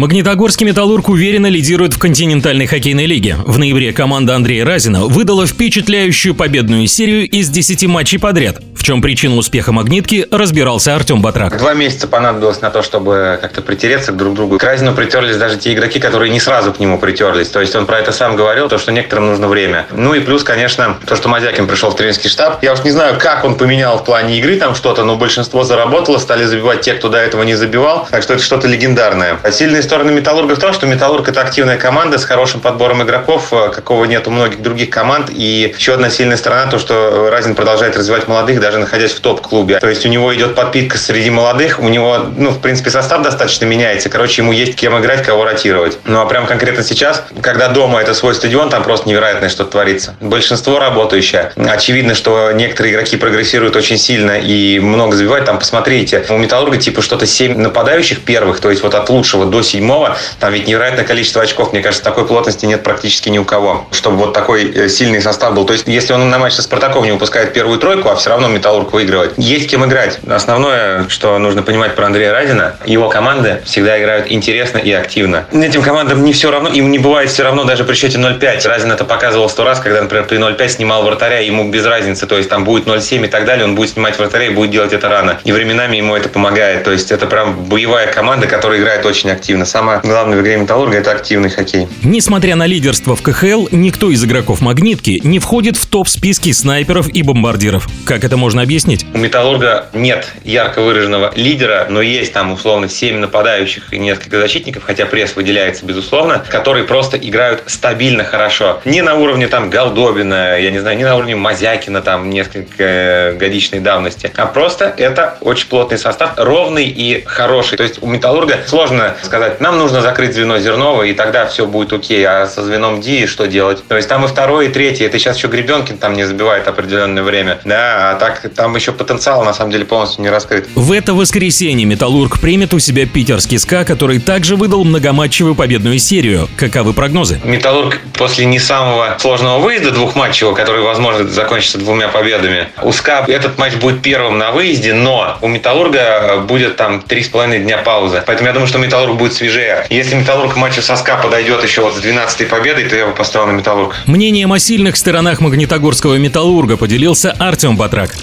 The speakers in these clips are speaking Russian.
Магнитогорский «Металлург» уверенно лидирует в континентальной хоккейной лиге. В ноябре команда Андрея Разина выдала впечатляющую победную серию из 10 матчей подряд. В чем причина успеха «Магнитки» разбирался Артем Батрак. Два месяца понадобилось на то, чтобы как-то притереться к друг другу. К Разину притерлись даже те игроки, которые не сразу к нему притерлись. То есть он про это сам говорил, то, что некоторым нужно время. Ну и плюс, конечно, то, что Мазякин пришел в тренерский штаб. Я уж не знаю, как он поменял в плане игры там что-то, но большинство заработало, стали забивать те, кто до этого не забивал. Так что это что-то легендарное. А сильные стороны Металлурга в том, что Металлург это активная команда с хорошим подбором игроков, э, какого нет у многих других команд. И еще одна сильная сторона, то, что Разин продолжает развивать молодых, даже находясь в топ-клубе. То есть у него идет подпитка среди молодых, у него, ну, в принципе, состав достаточно меняется. Короче, ему есть кем играть, кого ротировать. Ну, а прям конкретно сейчас, когда дома это свой стадион, там просто невероятное что-то творится. Большинство работающее. Очевидно, что некоторые игроки прогрессируют очень сильно и много забивают. Там, посмотрите, у Металлурга типа что-то 7 нападающих первых, то есть вот от лучшего до седьмого, там ведь невероятное количество очков. Мне кажется, такой плотности нет практически ни у кого, чтобы вот такой э, сильный состав был. То есть, если он на матч со Спартаком не выпускает первую тройку, а все равно Металлург выигрывает, есть кем играть. Основное, что нужно понимать про Андрея Радина, его команды всегда играют интересно и активно. Этим командам не все равно, им не бывает все равно даже при счете 0-5. Разин это показывал сто раз, когда, например, при 0-5 снимал вратаря, ему без разницы, то есть там будет 0-7 и так далее, он будет снимать вратаря и будет делать это рано. И временами ему это помогает. То есть это прям боевая команда, которая играет очень активно. Самое главное в игре Металлурга это активный хоккей. Несмотря на лидерство в КХЛ, никто из игроков «Магнитки» не входит в топ-списки снайперов и бомбардиров. Как это можно объяснить? У Металлурга нет ярко выраженного лидера, но есть там условно 7 нападающих и несколько защитников, хотя пресс выделяется безусловно, которые просто играют стабильно хорошо. Не на уровне там Голдобина, я не знаю, не на уровне Мазякина там несколько э, годичной давности, а просто это очень плотный состав, ровный и хороший. То есть у Металлурга сложно сказать, нам нужно закрыть звено Зернова, и тогда все будет окей, а со звеном Ди что делать? То есть там и второй, и третий, это сейчас еще Гребенкин там не забивает определенное время, да, а так там еще потенциал на самом деле полностью не раскрыт. В это воскресенье «Металлург» примет у себя питерский СКА, который также выдал многоматчевую победную серию. Каковы прогнозы? Металлург после не самого сложного выезда двухматчевого, который, возможно, закончится двумя победами, у СКА этот матч будет первым на выезде, но у Металлурга будет там три с половиной дня паузы. Поэтому я думаю, что Металлург будет свежее. Если Металлург к матчу со СКА подойдет еще вот с 12-й победой, то я бы поставил на Металлург. Мнением о сильных сторонах магнитогорского «Металлурга» поделился Артем Батрак.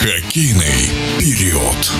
Хоккейный период.